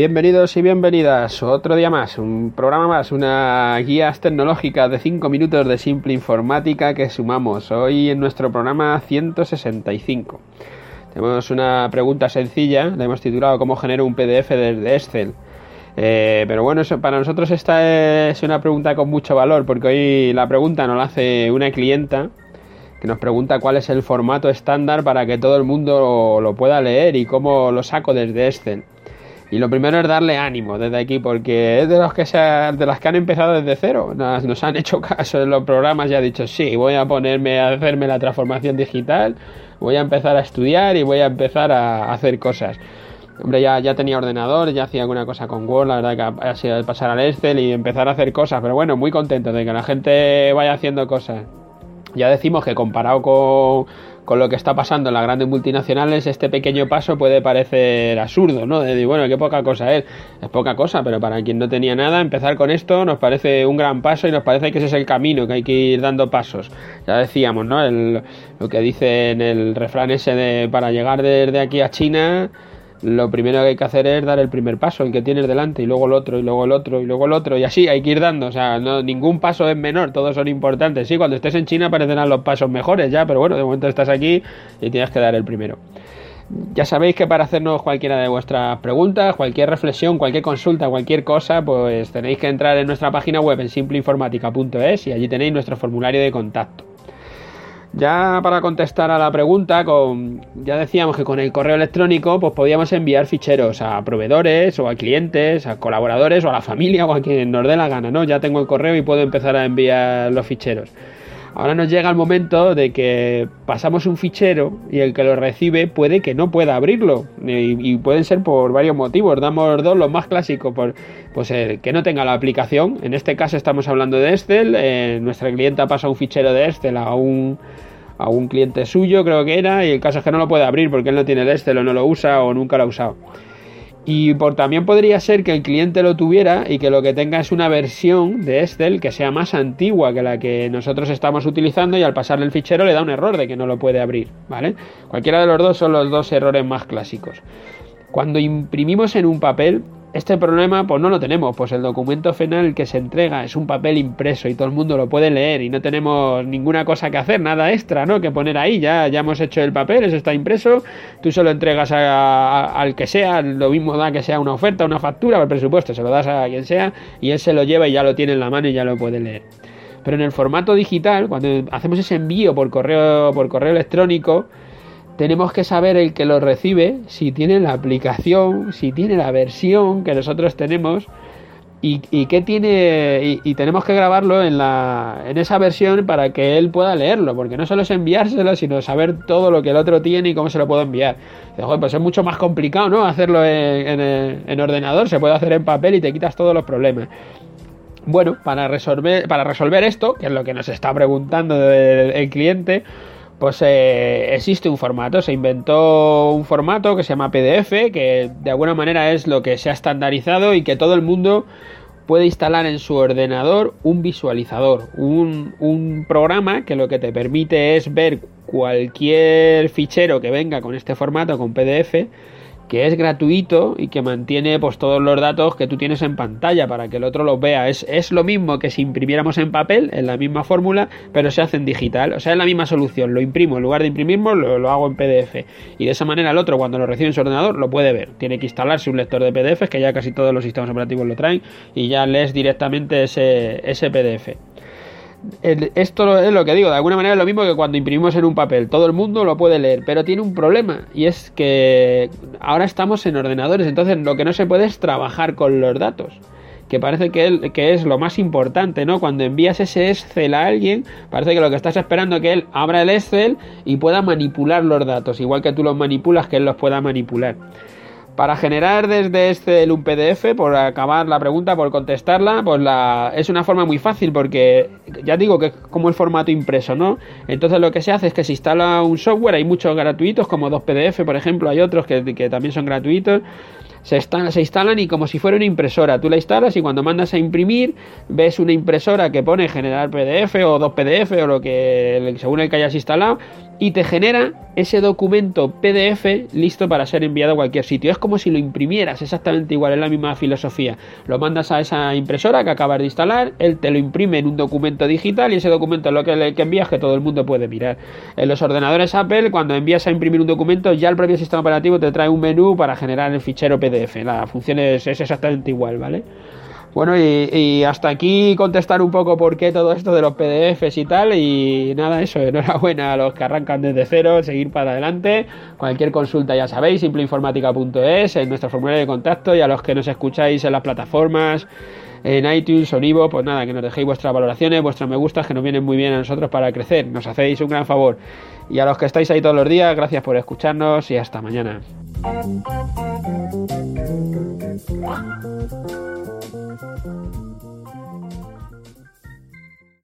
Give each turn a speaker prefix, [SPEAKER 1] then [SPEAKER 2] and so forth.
[SPEAKER 1] Bienvenidos y bienvenidas. Otro día más, un programa más, una guía tecnológica de 5 minutos de simple informática que sumamos hoy en nuestro programa 165. Tenemos una pregunta sencilla, la hemos titulado ¿Cómo genero un PDF desde Excel? Eh, pero bueno, para nosotros esta es una pregunta con mucho valor porque hoy la pregunta nos la hace una clienta que nos pregunta cuál es el formato estándar para que todo el mundo lo pueda leer y cómo lo saco desde Excel. Y lo primero es darle ánimo desde aquí, porque es de los que se de las que han empezado desde cero. Nos, han hecho caso en los programas y ha dicho, sí, voy a ponerme a hacerme la transformación digital, voy a empezar a estudiar y voy a empezar a hacer cosas. Hombre, ya, ya tenía ordenador, ya hacía alguna cosa con Word, la verdad que ha sido pasar al Excel y empezar a hacer cosas, pero bueno, muy contento de que la gente vaya haciendo cosas. Ya decimos que comparado con, con lo que está pasando en las grandes multinacionales, este pequeño paso puede parecer absurdo, ¿no? De decir, bueno, qué poca cosa es. Es poca cosa, pero para quien no tenía nada, empezar con esto nos parece un gran paso y nos parece que ese es el camino, que hay que ir dando pasos. Ya decíamos, ¿no? El, lo que dice en el refrán ese de para llegar desde aquí a China lo primero que hay que hacer es dar el primer paso, el que tienes delante, y luego el otro, y luego el otro, y luego el otro, y así hay que ir dando. O sea, no, ningún paso es menor, todos son importantes. Sí, cuando estés en China aparecerán los pasos mejores ya, pero bueno, de momento estás aquí y tienes que dar el primero. Ya sabéis que para hacernos cualquiera de vuestras preguntas, cualquier reflexión, cualquier consulta, cualquier cosa, pues tenéis que entrar en nuestra página web en simpleinformática.es y allí tenéis nuestro formulario de contacto. Ya para contestar a la pregunta, con, ya decíamos que con el correo electrónico pues podíamos enviar ficheros a proveedores o a clientes, a colaboradores o a la familia o a quien nos dé la gana, ¿no? Ya tengo el correo y puedo empezar a enviar los ficheros. Ahora nos llega el momento de que pasamos un fichero y el que lo recibe puede que no pueda abrirlo. Y, pueden ser por varios motivos. Damos dos, los más clásicos, por pues el que no tenga la aplicación. En este caso estamos hablando de Excel. Eh, nuestra clienta pasa un fichero de Excel a un, a un cliente suyo, creo que era, y el caso es que no lo puede abrir porque él no tiene el Excel o no lo usa o nunca lo ha usado. Y por, también podría ser que el cliente lo tuviera y que lo que tenga es una versión de Excel que sea más antigua que la que nosotros estamos utilizando y al pasarle el fichero le da un error de que no lo puede abrir, ¿vale? Cualquiera de los dos son los dos errores más clásicos. Cuando imprimimos en un papel, este problema pues no lo tenemos, pues el documento final que se entrega es un papel impreso y todo el mundo lo puede leer y no tenemos ninguna cosa que hacer, nada extra, ¿no? Que poner ahí, ya, ya hemos hecho el papel, eso está impreso, tú solo entregas al que sea, lo mismo da que sea una oferta, una factura, el presupuesto, se lo das a quien sea y él se lo lleva y ya lo tiene en la mano y ya lo puede leer. Pero en el formato digital, cuando hacemos ese envío por correo, por correo electrónico, tenemos que saber el que lo recibe, si tiene la aplicación, si tiene la versión que nosotros tenemos y, y qué tiene y, tenemos que grabarlo en la en esa versión para que él pueda leerlo, porque no solo es enviárselo, sino saber todo lo que el otro tiene y cómo se lo puedo enviar. Joder, pues es mucho más complicado, ¿no? Hacerlo en, en, en ordenador, se puede hacer en papel y te quitas todos los problemas. Bueno, para resolver, para resolver esto, que es lo que nos está preguntando el cliente, pues eh, existe un formato, se inventó un formato que se llama PDF, que de alguna manera es lo que se ha estandarizado y que todo el mundo puede instalar en su ordenador un visualizador, un, un programa que lo que te permite es ver cualquier fichero que venga con este formato, con PDF, que es gratuito y que mantiene pues todos los datos que tú tienes en pantalla para que el otro los vea. Es, es lo mismo que si imprimiéramos en papel, en la misma fórmula, pero se hace en digital. O sea, es la misma solución. Lo imprimo, en lugar de imprimirlo, lo, lo hago en PDF. Y de esa manera el otro, cuando lo recibe en su ordenador, lo puede ver. Tiene que instalarse un lector de PDFs, que ya casi todos los sistemas operativos lo traen, y ya lees directamente ese, ese PDF esto es lo que digo, de alguna manera es lo mismo que cuando imprimimos en un papel, todo el mundo lo puede leer, pero tiene un problema y es que ahora estamos en ordenadores, entonces lo que no se puede es trabajar con los datos, que parece que, que es lo más importante, ¿no? Cuando envías ese Excel a alguien, parece que lo que estás esperando es que él abra el Excel y pueda manipular los datos, igual que tú los manipulas, que él los pueda manipular. Para generar desde este un PDF, por acabar la pregunta, por contestarla, pues la, es una forma muy fácil porque ya digo que es como el formato impreso, ¿no? Entonces lo que se hace es que se instala un software, hay muchos gratuitos como 2PDF, por ejemplo, hay otros que, que también son gratuitos. se, se instalan y como si fuera una impresora. Tú la instalas y cuando mandas a imprimir ves una impresora que pone generar PDF o dos PDF o lo que según el que hayas instalado y te genera ese documento PDF listo para ser enviado a cualquier sitio. Es como si lo imprimieras exactamente igual, es la misma filosofía. Lo mandas a esa impresora que acabas de instalar, él te lo imprime en un documento digital y ese documento es lo que, que envías que todo el mundo puede mirar. En los ordenadores Apple, cuando envías a imprimir un documento, ya el propio sistema operativo te trae un menú para generar el fichero PDF. La función es, es exactamente igual, ¿vale? Bueno, y, hasta aquí contestar un poco por qué todo esto de los PDFs y tal. Y nada, eso, enhorabuena a los que arrancan desde cero, seguir para adelante. Cualquier consulta ya sabéis, simpleinformática.es, en nuestro formulario de contacto y a los que nos escucháis en las plataformas, en iTunes o Nivo, pues nada, que nos dejéis vuestras valoraciones, vuestros me gustas, que nos vienen muy bien a nosotros para crecer. Nos hacéis un gran favor. Y a los que estáis ahí todos los días, gracias por escucharnos y hasta mañana.